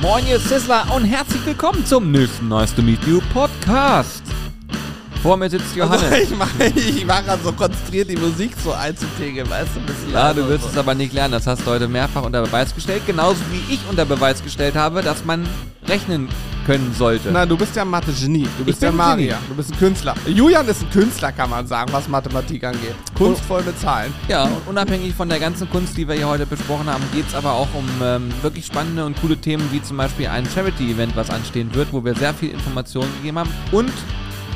Moin, ihr Sizzler und herzlich willkommen zum nächsten Nice to Meet You Podcast. Vor mir sitzt Johannes. Also ich mache ich war gerade so konzentriert, die Musik so einzupegeln, weißt du, ein bisschen ja, du wirst und es so. aber nicht lernen. Das hast du heute mehrfach unter Beweis gestellt. Genauso wie ich unter Beweis gestellt habe, dass man rechnen können sollte. Nein, du bist ja Mathe-Genie. Du bist bin ja Magier. Du bist ein Künstler. Julian ist ein Künstler, kann man sagen, was Mathematik angeht. Kunstvoll mit Zahlen. Ja, und unabhängig von der ganzen Kunst, die wir hier heute besprochen haben, geht es aber auch um ähm, wirklich spannende und coole Themen, wie zum Beispiel ein Charity-Event, was anstehen wird, wo wir sehr viel Informationen gegeben haben. Und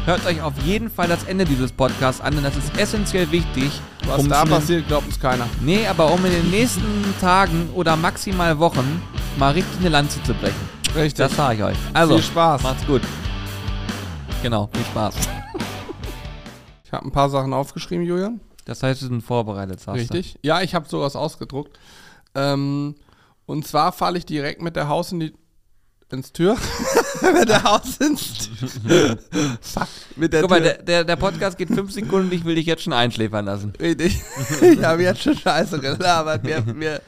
hört euch auf jeden Fall das Ende dieses Podcasts an, denn das ist essentiell wichtig. Was um da passiert, glaubt uns keiner. Nee, aber um in den nächsten Tagen oder maximal Wochen mal richtig eine Lanze zu brechen. Richtig. Das sage ich euch. Also, Viel Spaß. macht's gut. Genau, viel Spaß. Ich habe ein paar Sachen aufgeschrieben, Julian. Das heißt, wir sind vorbereitet, sagst Richtig. Ja, ich habe sowas ausgedruckt. Ähm, und zwar falle ich direkt mit der Haus in die ins Tür. mit der Haus ins Fuck. Mit der Guck mal, Tür. der, der, der Podcast geht fünf Sekunden, ich will dich jetzt schon einschläfern lassen. Richtig. ich habe jetzt schon scheiße gelabert. Mir, mir,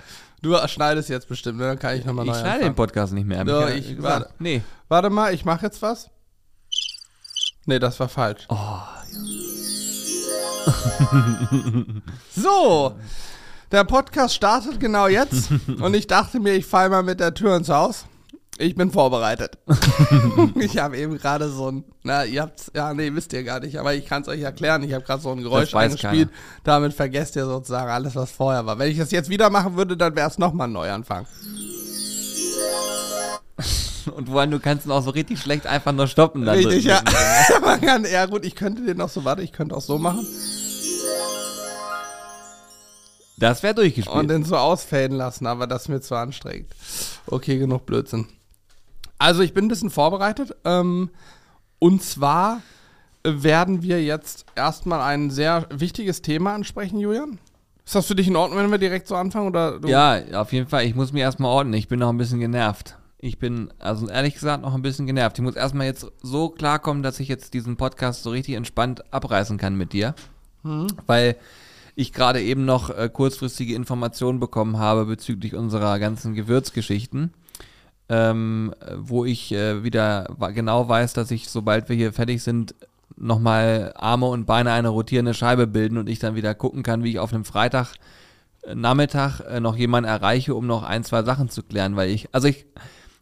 du schneidest jetzt bestimmt, ne? dann kann ich nochmal neu Ich schneide den anfangen. Podcast nicht mehr. Ja ich- gesagt. warte. Nee. Warte mal, ich mache jetzt was. Nee, das war falsch. Oh, So, der Podcast startet genau jetzt und ich dachte mir, ich fall mal mit der Tür ins Haus. Ich bin vorbereitet. ich habe eben gerade so ein, na, ihr habt's, ja, nee, wisst ihr gar nicht, aber ich kann es euch erklären. Ich habe gerade so ein Geräusch eingespielt. Damit vergesst ihr sozusagen alles, was vorher war. Wenn ich das jetzt wieder machen würde, dann wäre es nochmal ein Neuanfang. Und allem, du kannst ihn auch so richtig schlecht einfach nur stoppen. Dann Richtig, ja. Man kann, ja gut, ich könnte den noch so, warte, ich könnte auch so machen Das wäre durchgespielt. und den so ausfaden lassen, aber das ist mir zu anstrengend. Okay, genug Blödsinn. Also ich bin ein bisschen vorbereitet. Ähm, und zwar werden wir jetzt erstmal ein sehr wichtiges Thema ansprechen, Julian. Ist das für dich in Ordnung, wenn wir direkt so anfangen? Oder du? ja, auf jeden Fall. Ich muss mich erstmal ordnen. Ich bin noch ein bisschen genervt. Ich bin, also ehrlich gesagt, noch ein bisschen genervt. Ich muss erstmal jetzt so klarkommen, dass ich jetzt diesen Podcast so richtig entspannt abreißen kann mit dir. Weil ich gerade eben noch äh, kurzfristige Informationen bekommen habe bezüglich unserer ganzen Gewürzgeschichten. Ähm, äh, wo ich äh, wieder genau weiß, dass ich, sobald wir hier fertig sind, nochmal Arme und Beine eine rotierende Scheibe bilden und ich dann wieder gucken kann, wie ich auf einem Freitag äh, Nachmittag äh, noch jemanden erreiche, um noch ein, zwei Sachen zu klären, weil ich, also ich,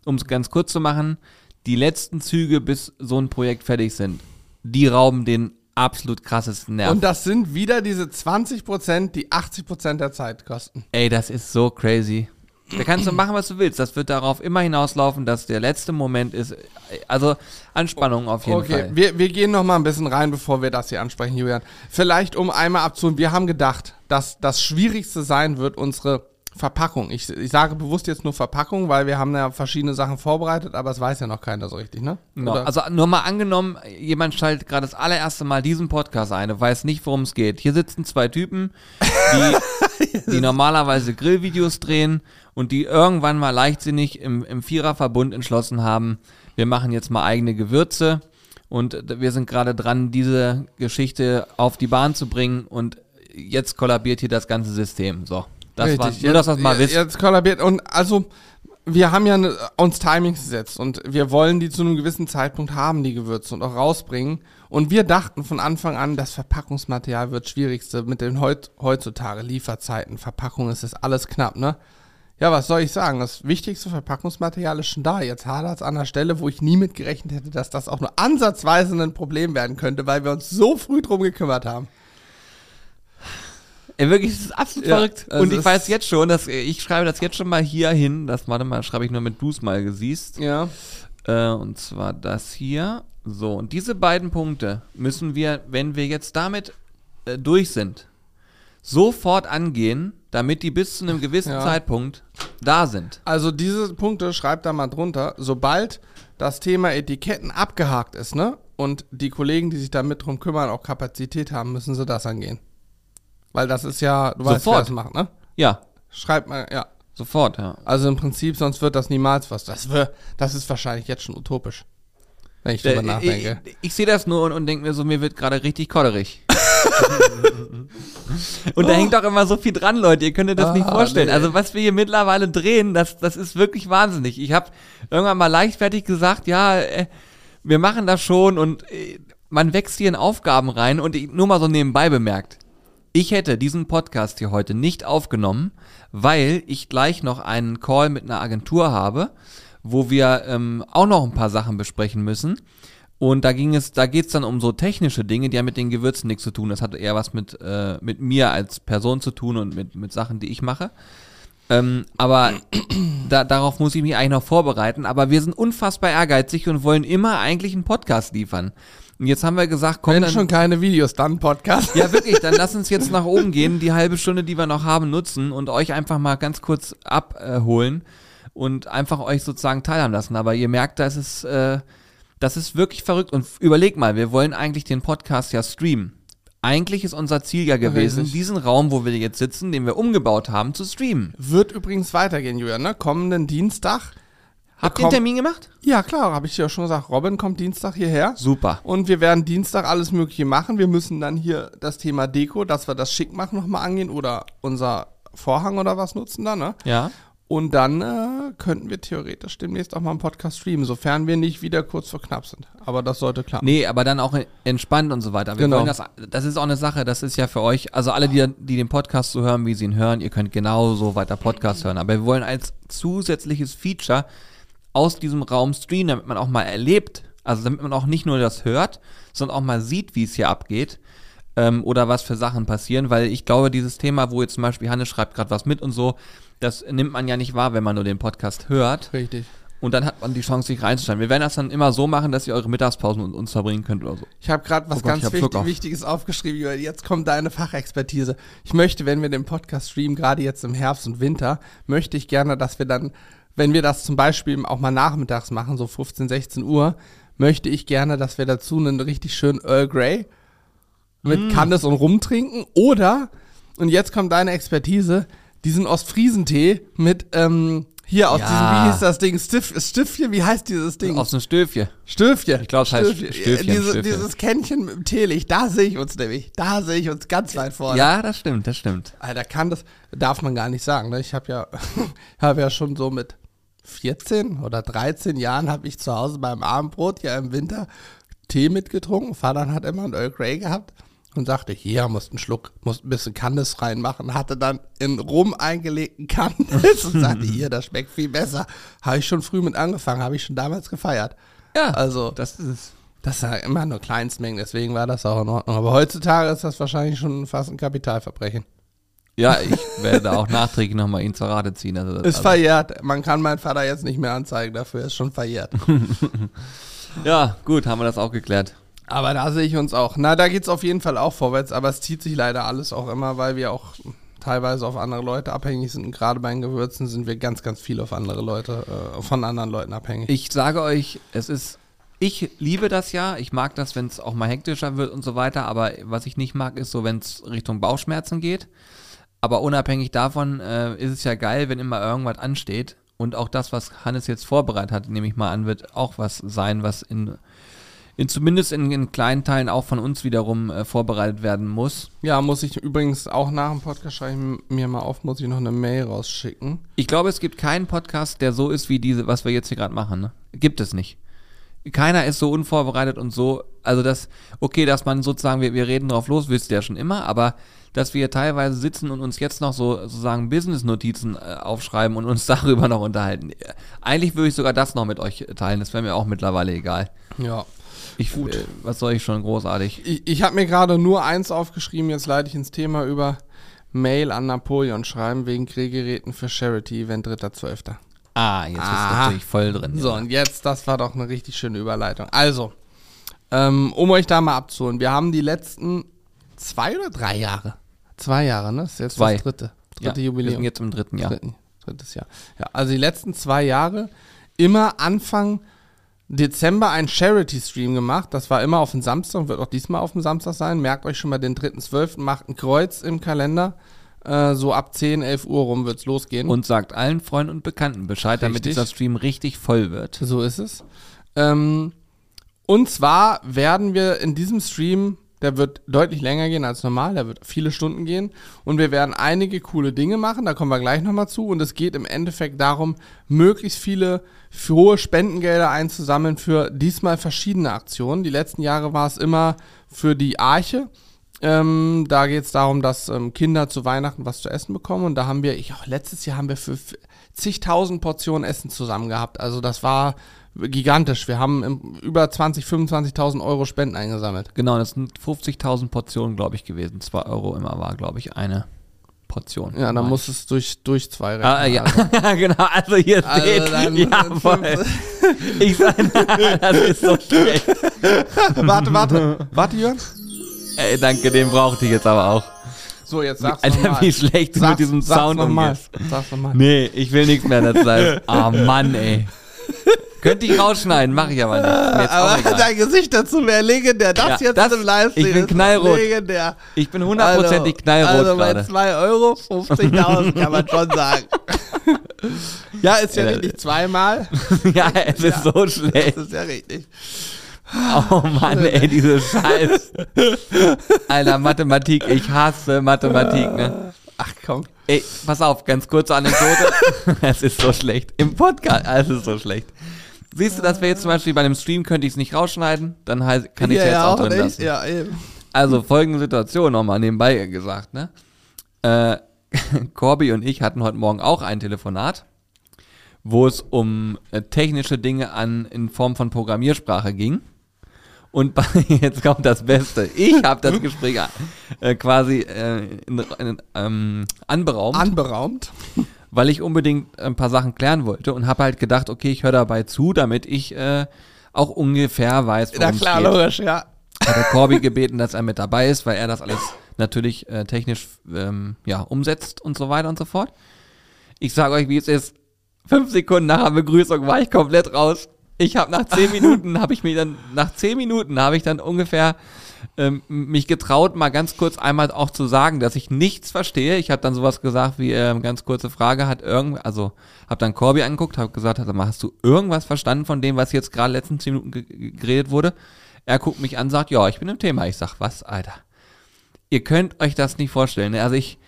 um es ganz kurz zu machen, die letzten Züge, bis so ein Projekt fertig sind, die rauben den absolut krassesten Nerv. Und das sind wieder diese 20%, die 80% der Zeit kosten. Ey, das ist so crazy. Da kannst du machen, was du willst. Das wird darauf immer hinauslaufen, dass der letzte Moment ist. Also Anspannung auf jeden Okay, Fall. wir, wir gehen noch mal ein bisschen rein, bevor wir das hier ansprechen, Julian. Vielleicht um einmal abzuholen, wir haben gedacht, dass das Schwierigste sein wird, unsere Verpackung. Ich, ich sage bewusst jetzt nur Verpackung, weil wir haben ja verschiedene Sachen vorbereitet, aber es weiß ja noch keiner so richtig, ne? Oder? Also nur mal angenommen, jemand schaltet gerade das allererste Mal diesen Podcast ein und weiß nicht, worum es geht. Hier sitzen zwei Typen, die, die normalerweise Grillvideos drehen und die irgendwann mal leichtsinnig im, im Viererverbund entschlossen haben, wir machen jetzt mal eigene Gewürze und wir sind gerade dran, diese Geschichte auf die Bahn zu bringen und jetzt kollabiert hier das ganze System. So, das war nur, dass das mal wisst. Jetzt kollabiert. Und also, wir haben ja ne, uns Timings gesetzt und wir wollen die zu einem gewissen Zeitpunkt haben, die Gewürze und auch rausbringen. Und wir dachten von Anfang an, das Verpackungsmaterial wird schwierigste mit den heut, heutzutage Lieferzeiten. Verpackung ist das alles knapp, ne? Ja, was soll ich sagen? Das wichtigste Verpackungsmaterial ist schon da. Jetzt hadert es an der Stelle, wo ich nie mit gerechnet hätte, dass das auch nur ansatzweise ein Problem werden könnte, weil wir uns so früh drum gekümmert haben. Ey, wirklich, das ist absolut Ja, verrückt. also Und ich es- weiß jetzt schon, dass ich schreibe das jetzt schon mal hier hin. Das, warte mal, schreibe ich nur mit du's mal gesiehst. Ja. Äh, und zwar das hier. So, und diese beiden Punkte müssen wir, wenn wir jetzt damit äh, durch sind, sofort angehen, damit die bis zu einem gewissen Ja. Zeitpunkt da sind. Also diese Punkte schreibt da mal drunter. Sobald das Thema Etiketten abgehakt ist, ne? Und die Kollegen, die sich damit drum kümmern, auch Kapazität haben, müssen sie das angehen. Weil das ist ja, du weißt, wer Sofort. das macht, ne? Ja, Schreibt mal, ja. sofort, ja. Also im Prinzip, sonst wird das niemals was. Das, wär, das ist wahrscheinlich jetzt schon utopisch. Wenn ich drüber Äh, nachdenke. Ich, ich sehe das nur und, und denke mir so, mir wird gerade richtig kodderig. Und da hängt auch immer so viel dran, Leute. Ihr könnt euch das nicht Ah, vorstellen. nee. Also was wir hier mittlerweile drehen, das, das ist wirklich wahnsinnig. Ich habe irgendwann mal leichtfertig gesagt, ja, äh, wir machen das schon und äh, man wächst hier in Aufgaben rein und ich, nur mal so nebenbei bemerkt. Ich hätte diesen Podcast hier heute nicht aufgenommen, weil ich gleich noch einen Call mit einer Agentur habe, wo wir ähm, auch noch ein paar Sachen besprechen müssen. Und da ging es, da geht es dann um so technische Dinge, die haben mit den Gewürzen nichts zu tun. Das hat eher was mit, äh, mit mir als Person zu tun und mit, mit Sachen, die ich mache. Ähm, aber da, darauf muss ich mich eigentlich noch vorbereiten. Aber wir sind unfassbar ehrgeizig und wollen immer eigentlich einen Podcast liefern. Und jetzt haben wir gesagt, komm, Wenn dann, schon keine Videos, dann Podcast. ja, wirklich, dann lass uns jetzt nach oben gehen, die halbe Stunde, die wir noch haben, nutzen und euch einfach mal ganz kurz abholen und einfach euch sozusagen teilhaben lassen. Aber ihr merkt, das ist, äh, das ist wirklich verrückt. Und überleg mal, wir wollen eigentlich den Podcast ja streamen. Eigentlich ist unser Ziel ja gewesen, Richtig. diesen Raum, wo wir jetzt sitzen, den wir umgebaut haben, zu streamen. Wird übrigens weitergehen, Julian, ne? Kommenden Dienstag. Habt ihr einen Termin gemacht? Ja, klar, habe ich dir ja schon gesagt. Robin kommt Dienstag hierher. Super. Und wir werden Dienstag alles Mögliche machen. Wir müssen dann hier das Thema Deko, dass wir das schick machen, nochmal angehen oder unser Vorhang oder was nutzen dann, ne? Ja. Und dann äh, könnten wir theoretisch demnächst auch mal einen Podcast streamen, sofern wir nicht wieder kurz vor knapp sind. Aber das sollte klappen. Nee, aber dann auch entspannt und so weiter. Wir Genau. wollen das, das ist auch eine Sache, das ist ja für euch, also alle, die, die den Podcast so hören, wie sie ihn hören, ihr könnt genauso weiter Podcast hören. Aber wir wollen als zusätzliches Feature aus diesem Raum streamen, damit man auch mal erlebt, also damit man auch nicht nur das hört, sondern auch mal sieht, wie es hier abgeht. Ähm, oder was für Sachen passieren, weil ich glaube, dieses Thema, wo jetzt zum Beispiel Hannes schreibt gerade was mit und so, das nimmt man ja nicht wahr, wenn man nur den Podcast hört. Richtig. Und dann hat man die Chance, sich reinzustellen. Wir werden das dann immer so machen, dass ihr eure Mittagspausen mit uns verbringen könnt oder so. Ich habe gerade was Oh Gott, ganz wichtig, auf. Wichtiges aufgeschrieben. Joel. Jetzt kommt deine Fachexpertise. Ich möchte, wenn wir den Podcast streamen, gerade jetzt im Herbst und Winter, möchte ich gerne, dass wir dann, wenn wir das zum Beispiel auch mal nachmittags machen, so 15, 16 Uhr, möchte ich gerne, dass wir dazu einen richtig schönen Earl Grey mit Mm. Candice und Rum trinken. Oder, und jetzt kommt deine Expertise, diesen Ostfriesentee mit, ähm, hier aus Ja. diesem, wie hieß das Ding? Stiff, Stiffchen, wie heißt dieses Ding? Aus einem Stöfchen. Stöfchen. Ich glaub, es heißt Stöfchen. Stöfchen, Diese, Stöfchen. Dieses Kännchen mit dem Teelicht, da sehe ich uns nämlich. Da sehe ich uns ganz weit vorne. Ja, das stimmt, das stimmt. Alter, kann das, darf man gar nicht sagen. Ne? Ich habe ja, habe ja schon so mit 14 oder 13 Jahren habe ich zu Hause beim Abendbrot ja im Winter Tee mitgetrunken. Vater hat immer einen Earl Grey gehabt und sagte, hier, musst einen Schluck, musst ein bisschen Candice reinmachen. Hatte dann in Rum eingelegten Candice und sagte, hier, das schmeckt viel besser. Habe ich schon früh mit angefangen, habe ich schon damals gefeiert. Ja, Also, das ist es. das ja immer nur Kleinstmengen, deswegen war das auch in Ordnung. Aber heutzutage ist das wahrscheinlich schon fast ein Kapitalverbrechen. Ja, ich werde auch nachträglich nochmal ihn zur Rate ziehen. Also, Ist also, verjährt. Man kann meinen Vater jetzt nicht mehr anzeigen, dafür ist schon verjährt. ja, gut, haben wir das auch geklärt. Aber da sehe ich uns auch. Na, da geht's auf jeden Fall auch vorwärts, aber es zieht sich leider alles auch immer, weil wir auch teilweise auf andere Leute abhängig sind. Und gerade bei den Gewürzen sind wir ganz, ganz viel auf andere Leute, äh, von anderen Leuten abhängig. Ich sage euch, es ist, ich liebe das ja. Ich mag das, wenn es auch mal hektischer wird und so weiter. Aber was ich nicht mag, ist so, wenn es Richtung Bauchschmerzen geht. Aber unabhängig davon äh, ist es ja geil, wenn immer irgendwas ansteht. Und auch das, was Hannes jetzt vorbereitet hat, nehme ich mal an, wird auch was sein, was in, in zumindest in, in kleinen Teilen auch von uns wiederum äh, vorbereitet werden muss. ja, muss ich übrigens auch nach dem Podcast schreibe ich mir mal auf, muss ich noch eine Mail rausschicken. Ich glaube, es gibt keinen Podcast, der so ist wie diese, was wir jetzt hier gerade machen. Ne? Gibt es nicht. Keiner ist so unvorbereitet und so, also das, okay, dass man sozusagen, wir, wir reden drauf los, wisst ihr ja schon immer, aber dass wir teilweise sitzen und uns jetzt noch so sozusagen Business-Notizen äh, aufschreiben und uns darüber noch unterhalten. Eigentlich würde ich sogar das noch mit euch teilen, das wäre mir auch mittlerweile egal. Ja. Ich, Gut. Äh, was soll ich schon, großartig. Ich, ich habe mir gerade nur eins aufgeschrieben, jetzt leite ich ins Thema über Mail an Napoleon schreiben wegen Grillgeräten für Charity-Event 3.12. Ah, jetzt Aha. natürlich voll drin. So, ja. und jetzt, das war doch eine richtig schöne Überleitung. Also, ähm, um euch da mal abzuholen, wir haben die letzten zwei oder drei Jahre? Zwei Jahre, ne? Das ist jetzt Zwei. das dritte. ja, Dritte Wir Jubiläum. sind jetzt im dritten Jahr. Dritten, drittes Jahr. Ja, also die letzten zwei Jahre immer Anfang Dezember einen Charity-Stream gemacht. Das war immer auf den Samstag, wird auch diesmal auf dem Samstag sein. Merkt euch schon mal den 3.12. Macht ein Kreuz im Kalender. Äh, so ab 10, 11 Uhr rum wird's losgehen. Und sagt allen Freunden und Bekannten Bescheid, damit Richtig. dieser Stream richtig voll wird. So ist es. Ähm, und zwar werden wir in diesem Stream, Der wird deutlich länger gehen als normal. Der wird viele Stunden gehen. Und wir werden einige coole Dinge machen. Da kommen wir gleich nochmal zu. Und es geht im Endeffekt darum, möglichst viele hohe Spendengelder einzusammeln für diesmal verschiedene Aktionen. Die letzten Jahre war es immer für die Arche. Ähm, da geht es darum, dass ähm, Kinder zu Weihnachten was zu essen bekommen. Und da haben wir, ich, auch letztes Jahr haben wir für zigtausend Portionen Essen zusammen gehabt. Also das war gigantisch. Wir haben über 20, 25.000 Euro Spenden eingesammelt. Genau, das sind 50.000 Portionen, glaube ich, gewesen. 2 Euro immer war, glaube ich, eine Portion. Ja, dann muss es durch, durch zwei rechnen. Ah, ja, Also, genau, also hier Also steht, dann- ja, voll. Ich sage, das ist so schlecht. warte, warte. Warte, Jörn. Ey, danke, den brauchte ich jetzt aber auch. So, jetzt sag's Alter, nochmal. wie schlecht du mit diesem Sound nochmal. Sag's nochmal. Nee, ich will nichts mehr dazu sagen. Ah, Mann, ey. Könnte ich rausschneiden, mache ich aber nicht. Aber dein Gesicht dazu wäre legendär. Das Ja, jetzt das- im Livestream ich bin knallrot. legendär. Ich bin hundertprozentig knallrot Also bei gerade. 2 Euro 50.000 kann man schon sagen. ja, ist ja Ja, richtig zweimal. ja, es ist so schlecht. Das ist ja richtig. Oh Mann, ey, diese Scheiß. Alter, Mathematik, ich hasse Mathematik, ne? Ach komm. Ey, pass auf, ganz kurze Anekdote. es ist so schlecht. Im Podcast, es ist so schlecht. Siehst du, dass wir jetzt zum Beispiel bei einem Stream könnte ich es nicht rausschneiden, dann kann ich es ja, jetzt ja, auch auch drin nicht. lassen. Ja, eben. Also folgende Situation nochmal nebenbei gesagt, ne? Äh, Corby und ich hatten heute Morgen auch ein Telefonat, wo es um äh, technische Dinge an in Form von Programmiersprache ging. Und bei, jetzt kommt das Beste. Ich habe das Gespräch äh, quasi äh, in, in, ähm, anberaumt, Anberaumt. Weil ich unbedingt ein paar Sachen klären wollte und habe halt gedacht, okay, ich höre dabei zu, damit ich äh, auch ungefähr weiß, Na worum es klar, geht logisch, ja. hat der Corby gebeten, dass er mit dabei ist, weil er das alles natürlich äh, technisch ähm, ja, umsetzt und so weiter und so fort. Ich sage euch, wie es ist. Fünf Sekunden nach der Begrüßung war ich komplett raus. Ich habe nach zehn Minuten, habe ich mich dann, nach zehn Minuten habe ich dann ungefähr ähm, mich getraut, mal ganz kurz einmal auch zu sagen, dass ich nichts verstehe. Ich habe dann sowas gesagt wie, ähm, ganz kurze Frage, hat irgend, also habe dann Corby angeguckt, habe gesagt, sag mal, hast du irgendwas verstanden von dem, was jetzt gerade letzten zehn Minuten ge- ge- geredet wurde? Er guckt mich an, sagt, ja, ich bin im Thema. Ich sag, was, Alter? Ihr könnt euch das nicht vorstellen. Ne? Also ich,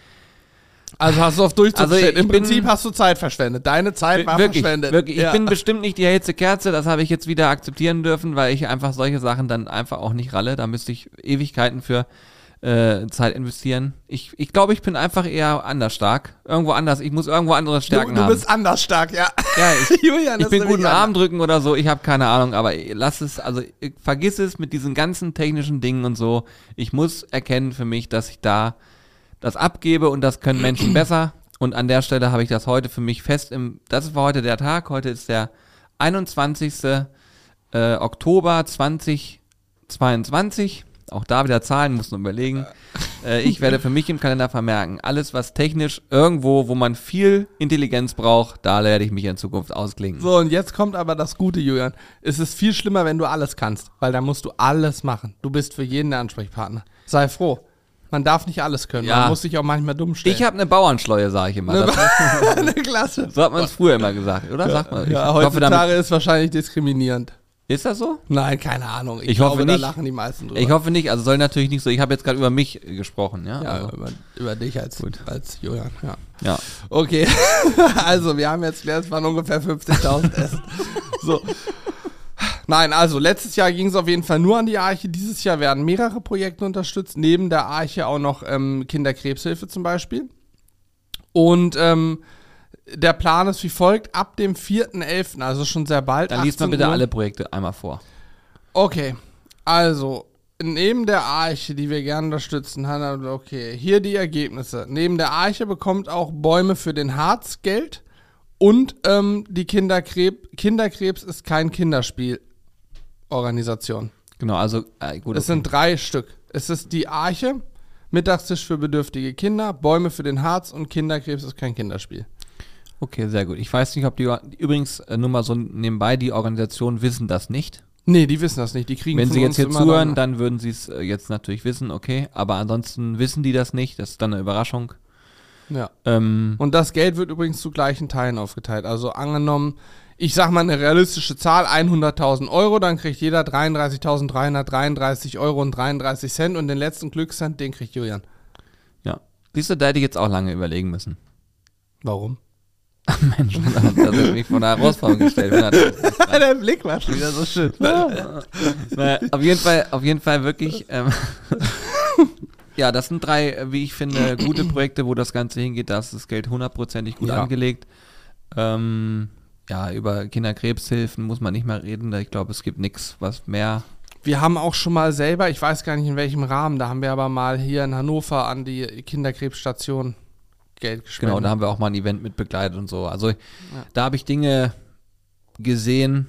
Also hast du auf durchzustellen. Also Im Prinzip hast du Zeit verschwendet. Deine Zeit war wirklich, verschwendet. wirklich. Ich ja. bin bestimmt nicht die hellste Kerze. Das habe ich jetzt wieder akzeptieren dürfen, weil ich einfach solche Sachen dann einfach auch nicht ralle. Da müsste ich Ewigkeiten für äh, Zeit investieren. Ich, ich glaube, ich bin einfach eher anders stark. Irgendwo anders. Ich muss irgendwo andere du, Stärken du haben. bist anders stark, ja. ja, ich, Julian, ich bin nämlich gut im anders. Arm drücken oder so, ich habe keine Ahnung, aber lass es, also vergiss es mit diesen ganzen technischen Dingen und so. Ich muss erkennen für mich, dass ich da das abgebe und das können Menschen besser. Und an der Stelle habe ich das heute für mich fest im, das war heute der Tag, heute ist der 21. Äh, Oktober 2022. Auch da wieder Zahlen, muss man überlegen. Äh, ich werde für mich im Kalender vermerken, alles was technisch irgendwo, wo man viel Intelligenz braucht, da werde ich mich in Zukunft ausklingen. So, und jetzt kommt aber das Gute, Julian. Es ist viel schlimmer, wenn du alles kannst, weil dann musst du alles machen. Du bist für jeden der Ansprechpartner. Sei froh. Man darf nicht alles können. Ja. Man muss sich auch manchmal dumm stellen. Ich habe eine Bauernschleue, sage ich immer. Das, eine Klasse. so hat man es früher immer gesagt, oder? Sagt man. Ich Ja, hoffe, heutzutage damit, ist wahrscheinlich diskriminierend. ist das so? Nein, keine Ahnung. Ich, Ich glaube, hoffe da nicht. lachen die meisten drüber. Ich hoffe nicht, also soll natürlich nicht so. Ich habe jetzt gerade über mich gesprochen, ja. ja, also, über, über dich als, als Julian. Ja. ja. Okay, also wir haben jetzt gelernt, es waren ungefähr 50.000 Essen. So. Nein, also letztes Jahr ging es auf jeden Fall nur an die Arche. Dieses Jahr werden mehrere Projekte unterstützt. Neben der Arche auch noch ähm, Kinderkrebshilfe zum Beispiel. Und ähm, der Plan ist wie folgt: Ab dem 4.11., also schon sehr bald. Dann liest 18 bitte Uhr. alle Projekte einmal vor. Okay, also neben der Arche, die wir gerne unterstützen, er- okay, hier die Ergebnisse. Neben der Arche bekommt auch Bäume für den Harz Geld und ähm, die Kinderkrebs, Kinderkrebs ist kein Kinderspiel. Organisation. Genau, also äh, gut. Es okay. sind drei Stück. Es ist die Arche, Mittagstisch für bedürftige Kinder, Bäume für den Harz und Kinderkrebs ist kein Kinderspiel. Okay, sehr gut. Ich weiß nicht, ob die übrigens äh, nur mal so nebenbei, die Organisationen wissen das nicht. Nee, die wissen das nicht. Die kriegen Wenn sie jetzt hier zuhören, dann würden sie es äh, jetzt natürlich wissen, okay. Aber ansonsten wissen die das nicht. Das ist dann eine Überraschung. Ja. Ähm, Und das Geld wird übrigens zu gleichen Teilen aufgeteilt. Also angenommen, ich sag mal eine realistische Zahl, 100.000 Euro, dann kriegt jeder 33.333 Euro und 33 Cent und den letzten Glückscent, den kriegt Julian. Ja. Siehst du, da hätte ich jetzt auch lange überlegen müssen. Warum? Mensch, das hat mich vor eine Herausforderung gestellt. Der Blick war schon wieder so schön. naja, auf jeden Fall, auf jeden Fall wirklich. Ähm, ja, das sind drei, wie ich finde, gute Projekte, wo das Ganze hingeht. Da ist das Geld hundertprozentig gut Ja. angelegt. Ähm, ja, über Kinderkrebshilfen muss man nicht mehr reden. Ich glaube, es gibt nichts, was mehr. Wir haben auch schon mal selber, ich weiß gar nicht in welchem Rahmen, da haben wir aber mal hier in Hannover an die Kinderkrebsstation Geld gespendet. Genau, da haben wir auch mal ein Event mit begleitet und so. Also da habe ich Dinge gesehen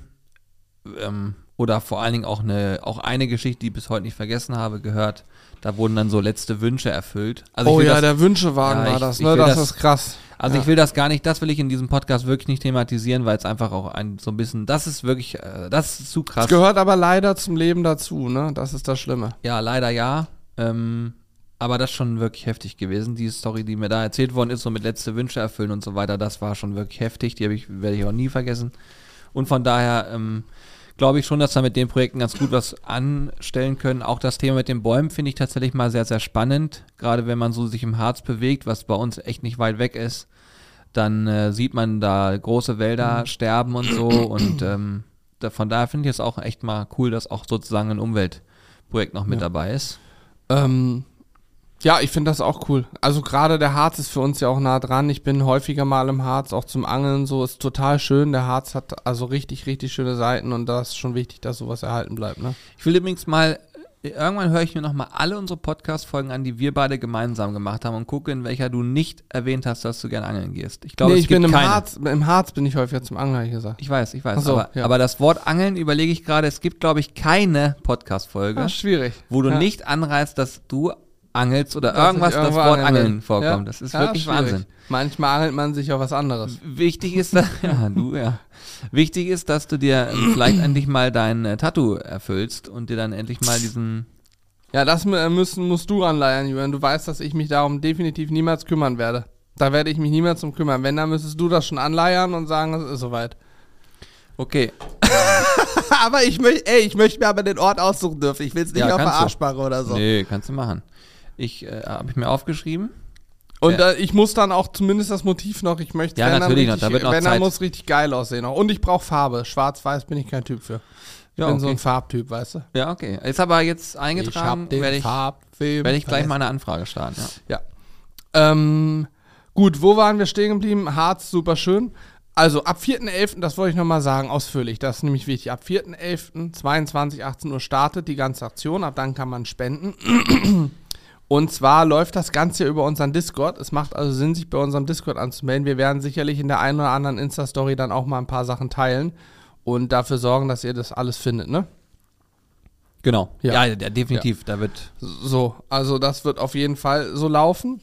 ähm, oder vor allen Dingen auch eine, auch eine Geschichte, die ich bis heute nicht vergessen habe, gehört. Da wurden dann so letzte Wünsche erfüllt. Also oh ja, das, der Wünschewagen Ja, war ich- das, ne? Das, das- ist krass. Also Ja. ich will das gar nicht, das will ich in diesem Podcast wirklich nicht thematisieren, weil es einfach auch ein so ein bisschen, das ist wirklich, äh, das ist zu krass. Das gehört aber leider zum Leben dazu, ne? Das ist das Schlimme. Ja, leider ja. Ähm, aber das ist schon wirklich heftig gewesen. Die Story, die mir da erzählt worden ist, so mit letzte Wünsche erfüllen und so weiter, das war schon wirklich heftig. Die ich, werde ich auch nie vergessen. Und von daher ähm, glaube ich schon, dass wir mit den Projekten ganz gut was anstellen können. Auch das Thema mit den Bäumen finde ich tatsächlich mal sehr, sehr spannend. Gerade wenn man so sich im Harz bewegt, was bei uns echt nicht weit weg ist, dann äh, sieht man da große Wälder sterben und so. Und ähm, da, von daher finde ich es auch echt mal cool, dass auch sozusagen ein Umweltprojekt noch mit Ja. dabei ist. Ähm, ja, ich finde das auch cool. Also gerade der Harz ist für uns ja auch nah dran. Ich bin häufiger mal im Harz, auch zum Angeln so. Ist total schön. Der Harz hat also richtig, richtig schöne Seiten und da ist schon wichtig, dass sowas erhalten bleibt, ne? Ich will übrigens mal, irgendwann höre ich mir nochmal alle unsere Podcast-Folgen an, die wir beide gemeinsam gemacht haben und gucke, in welcher du nicht erwähnt hast, dass du gerne angeln gehst. Ich glaube, nee, es ich gibt bin im keine. Harz, im Harz bin ich häufiger zum Angeln, hab ich gesagt. Ich weiß, ich weiß. So, aber, ja. aber das Wort Angeln überlege ich gerade, es gibt, glaube ich, keine Podcast-Folge, schwierig. wo du ja. nicht anreißt, dass du angelst oder ich irgendwas das Wort angeln Angeln vorkommt. Ja. Das ist Ja, wirklich schwierig. Wahnsinn. Manchmal angelt man sich auf was anderes. Wichtig ist, dass, ja, du, ja. Wichtig ist, dass du dir ähm, vielleicht endlich mal dein äh, Tattoo erfüllst und dir dann endlich mal diesen Ja, das mü- müssen, musst du anleiern, Julian. Du weißt, dass ich mich darum definitiv niemals kümmern werde. Da werde ich mich niemals um kümmern. Wenn, dann müsstest du das schon anleiern und sagen, es ist soweit. Okay, aber ich möchte, ey, ich möchte mir aber den Ort aussuchen dürfen. Ich will es nicht Ja, auf der. Arschbacke oder so. Nee, kannst du machen. Ich äh, habe ich mir aufgeschrieben. Und Ja. äh, ich muss dann auch zumindest das Motiv noch, ich möchte, Ja, natürlich noch, da wird noch wenn Zeit. muss richtig geil aussehen. auch. Und ich brauche Farbe. Schwarz-Weiß bin ich kein Typ für. Ich Ja, bin so okay. ein Farbtyp, weißt du? Ja, okay. Ist aber jetzt eingetragen, werde ich, werd ich gleich mal eine Anfrage starten. Ja. Ja. Ähm, gut, wo waren wir stehen geblieben? Harz, super schön. Also ab 4.11., das wollte ich nochmal sagen, ausführlich, das ist nämlich wichtig. Ab 4.11., 22, 18 Uhr startet die ganze Aktion, ab dann kann man spenden. Und zwar läuft das Ganze über unseren Discord. Es macht also Sinn, sich bei unserem Discord anzumelden. Wir werden sicherlich in der einen oder anderen Insta-Story dann auch mal ein paar Sachen teilen und dafür sorgen, dass ihr das alles findet, ne? Genau. Ja. Ja, ja, definitiv. Da wird. So, also das wird auf jeden Fall so laufen.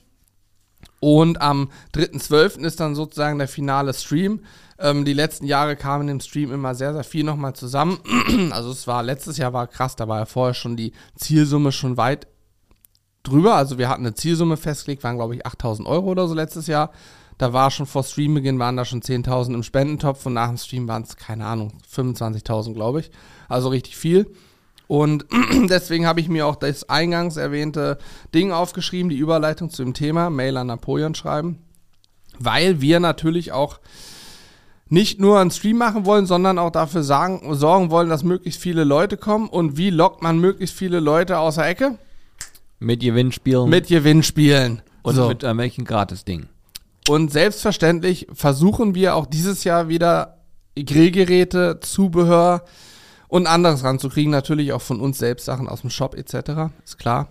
Und am 3.12. ist dann sozusagen der finale Stream. Ähm, die letzten Jahre kamen im Stream immer sehr, sehr viel nochmal zusammen. also es war, letztes Jahr war krass, da war ja vorher schon die Zielsumme schon weit drüber. Also wir hatten eine Zielsumme festgelegt, waren glaube ich 8000 Euro oder so letztes Jahr. Da war schon vor Streambeginn waren da schon 10.000 im Spendentopf und nach dem Stream waren es, keine Ahnung, 25.000 glaube ich. Also richtig viel. Und deswegen habe ich mir auch das eingangs erwähnte Ding aufgeschrieben, die Überleitung zu dem Thema, Mail an Napoleon schreiben, weil wir natürlich auch nicht nur einen Stream machen wollen, sondern auch dafür sagen, sorgen wollen, dass möglichst viele Leute kommen. Und wie lockt man möglichst viele Leute aus der Ecke? Mit Gewinnspielen Mit Gewinnspielen. und So. mit irgendwelchen Gratis-Dingen. Und selbstverständlich versuchen wir auch dieses Jahr wieder Grillgeräte, Zubehör und anderes ranzukriegen. Natürlich auch von uns selbst Sachen aus dem Shop etc. Ist klar.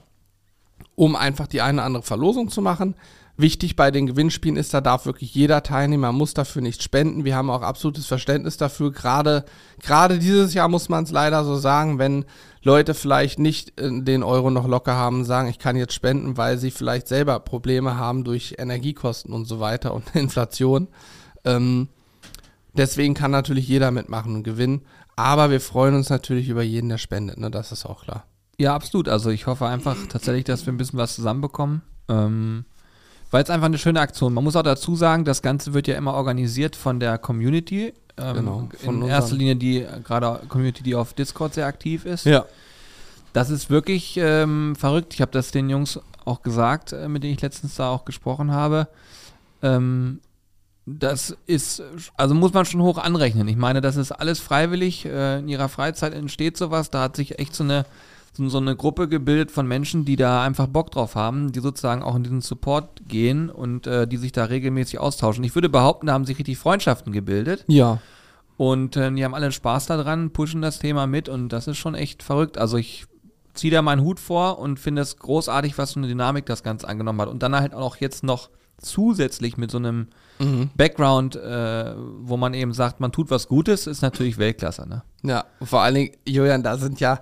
Um einfach die eine oder andere Verlosung zu machen. Wichtig bei den Gewinnspielen ist, da darf wirklich jeder Teilnehmer, muss dafür nicht spenden. Wir haben auch absolutes Verständnis dafür. Gerade, gerade dieses Jahr muss man es leider so sagen, wenn Leute vielleicht nicht äh, den Euro noch locker haben, sagen, ich kann jetzt spenden, weil sie vielleicht selber Probleme haben durch Energiekosten und so weiter und Inflation. Ähm, deswegen kann natürlich jeder mitmachen und gewinnen. Aber wir freuen uns natürlich über jeden, der spendet, ne? Das ist auch klar. Ja, absolut. Also ich hoffe einfach tatsächlich, dass wir ein bisschen was zusammenbekommen. Ähm, weil es einfach eine schöne Aktion. Man muss auch dazu sagen, das Ganze wird ja immer organisiert von der Community. Ähm, Genau, von in erster Linie die gerade Community, die auf Discord sehr aktiv ist. Ja. Das ist wirklich ähm, verrückt. Ich habe das den Jungs auch gesagt, äh, mit denen ich letztens da auch gesprochen habe. Ähm, das ist, also muss man schon hoch anrechnen. Ich meine, das ist alles freiwillig. Äh, in ihrer Freizeit entsteht sowas. Da hat sich echt so eine, so, so eine Gruppe gebildet von Menschen, die da einfach Bock drauf haben, die sozusagen auch in diesen Support gehen und äh, die sich da regelmäßig austauschen. Ich würde behaupten, da haben sich richtig Freundschaften gebildet. Ja. Und äh, die haben alle Spaß daran, pushen das Thema mit und das ist schon echt verrückt. Also ich ziehe da meinen Hut vor und finde es großartig, was für eine Dynamik das Ganze angenommen hat. Und dann halt auch jetzt noch zusätzlich mit so einem Mhm. Background, äh, wo man eben sagt, man tut was Gutes, ist natürlich Weltklasse. Ne? Ja, vor allen Dingen, Julian, da sind ja,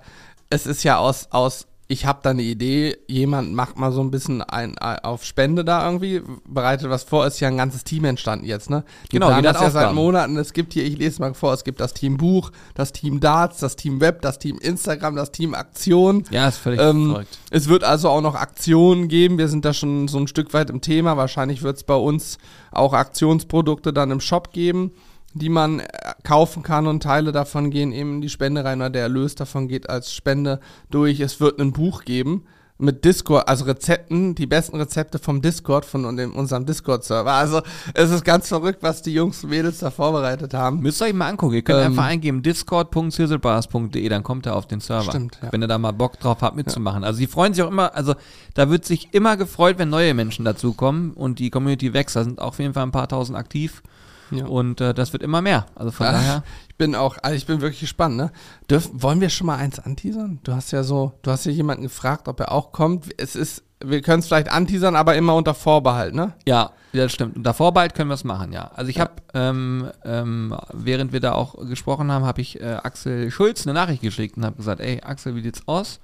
es ist ja aus, aus ich habe da eine Idee, jemand macht mal so ein bisschen ein, auf Spende da irgendwie, bereitet was vor, ist ja ein ganzes Team entstanden jetzt, ne? Die Genau, das ja seit. Monaten, es gibt hier, ich lese mal vor, es gibt das Team Buch, das Team Darts, das Team Web, das Team Instagram, das Team Aktion. Ja, ist völlig Ähm, verrückt. es wird also auch noch Aktionen geben. Wir sind da schon so ein Stück weit im Thema. Wahrscheinlich wird es bei uns auch Aktionsprodukte dann im Shop geben, die man äh, kaufen kann und Teile davon gehen eben in die Spende rein oder der Erlös davon geht als Spende durch. Es wird ein Buch geben mit Discord, also Rezepten, die besten Rezepte vom Discord, von dem, unserem Discord-Server. Also es ist ganz verrückt, was die Jungs und Mädels da vorbereitet haben. Müsst ihr euch mal angucken. Ihr könnt Ähm, einfach eingeben discord.sizzlebars.de, dann kommt er auf den Server. Stimmt, ja. Wenn ihr da mal Bock drauf habt, mitzumachen. Also die freuen sich auch immer, also da wird sich immer gefreut, wenn neue Menschen dazukommen und die Community wächst. Da sind auf jeden Fall ein paar tausend aktiv Ja. und äh, das wird immer mehr. Also von Ah, daher. Ich bin auch, also ich bin wirklich gespannt, ne? Dürf, wollen wir schon mal eins anteasern? Du hast ja so, du hast ja jemanden gefragt, ob er auch kommt. Es ist, wir können es vielleicht anteasern, aber immer unter Vorbehalt, ne? Ja, ja, das stimmt. Und davor bald können wir es machen, ja. Also ich habe, ähm, ähm, während wir da auch gesprochen haben, habe ich äh, Axel Schulz eine Nachricht geschickt und habe gesagt, ey, Axel, wie sieht's aus?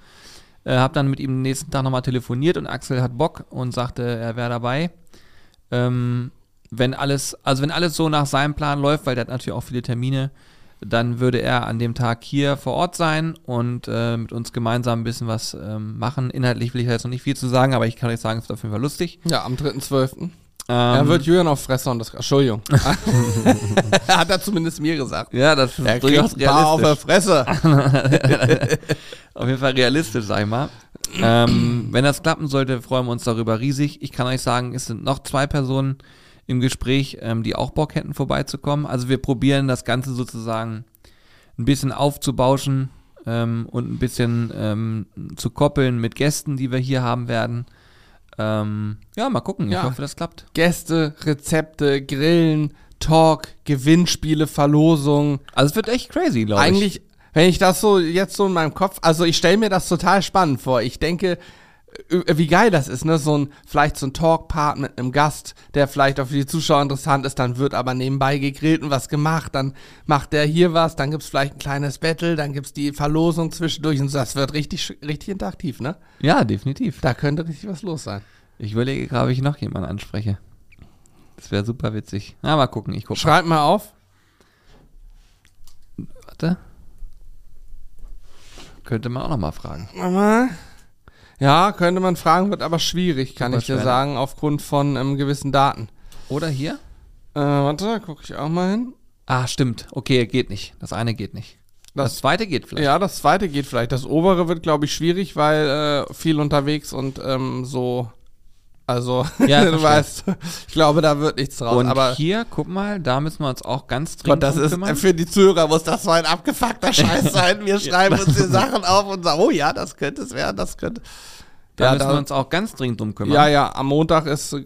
Äh, habe dann mit ihm den nächsten Tag nochmal telefoniert und Axel hat Bock und sagte, er wäre dabei. Ähm, wenn alles, also wenn alles so nach seinem Plan läuft, weil der hat natürlich auch viele Termine, dann würde er an dem Tag hier vor Ort sein und äh, mit uns gemeinsam ein bisschen was ähm, machen. Inhaltlich will ich da jetzt noch nicht viel zu sagen, aber ich kann euch sagen, es wird auf jeden Fall lustig. Ja, am 3.12. Ähm, er wird Julian auf Fresse und das, Entschuldigung. Hat er zumindest mir gesagt. Ja, das ist Er durchaus kriegt ein paar auf der realistisch. Fresse. Auf jeden Fall realistisch, sag ich mal. ähm, wenn das klappen sollte, freuen wir uns darüber riesig. Ich kann euch sagen, es sind noch zwei Personen im Gespräch, ähm, die auch Bock hätten, vorbeizukommen. Also wir probieren das Ganze sozusagen ein bisschen aufzubauschen ähm, und ein bisschen ähm, zu koppeln mit Gästen, die wir hier haben werden. Ähm, ja, mal gucken. Ja. Ich hoffe, das klappt. Gäste, Rezepte, Grillen, Talk, Gewinnspiele, Verlosungen. Also es wird echt crazy, glaube ich. Eigentlich, wenn ich das so jetzt so in meinem Kopf, also ich stelle mir das total spannend vor. Ich denke, wie geil das ist, ne? So ein, vielleicht so ein Talkpart mit einem Gast, der vielleicht auch für die Zuschauer interessant ist, dann wird aber nebenbei gegrillt und was gemacht, dann macht der hier was, dann gibt's vielleicht ein kleines Battle, dann gibt's die Verlosung zwischendurch und so. das wird richtig, richtig interaktiv, ne? Ja, definitiv. Da könnte richtig was los sein. Ich überlege gerade, ob ich noch jemanden anspreche. Das wäre super witzig. Na, mal gucken, ich gucke. Schreib mal auf. Warte. Könnte man auch noch mal fragen. Mama. Ja, könnte man fragen, wird aber schwierig, kann Super ich dir ne? sagen, aufgrund von ähm, gewissen Daten. Oder hier? Äh, warte, gucke ich auch mal hin. Ah, stimmt. Okay, geht nicht. Das eine geht nicht. Das, Das- zweite geht vielleicht. Ja, das zweite geht vielleicht. Das obere wird, glaube ich, schwierig, weil äh, viel unterwegs und ähm, so. Also, Ja, du weißt, ich glaube, da wird nichts draus. Und aber hier, guck mal, da müssen wir uns auch ganz Gott, dringend das drum ist kümmern. für die Zuhörer muss das so ein abgefuckter Scheiß sein. Wir schreiben uns die Sachen auf und sagen, oh ja, das könnte es werden, das könnte. Da Ja, müssen da- wir uns auch ganz dringend drum kümmern. Ja, ja, am Montag ist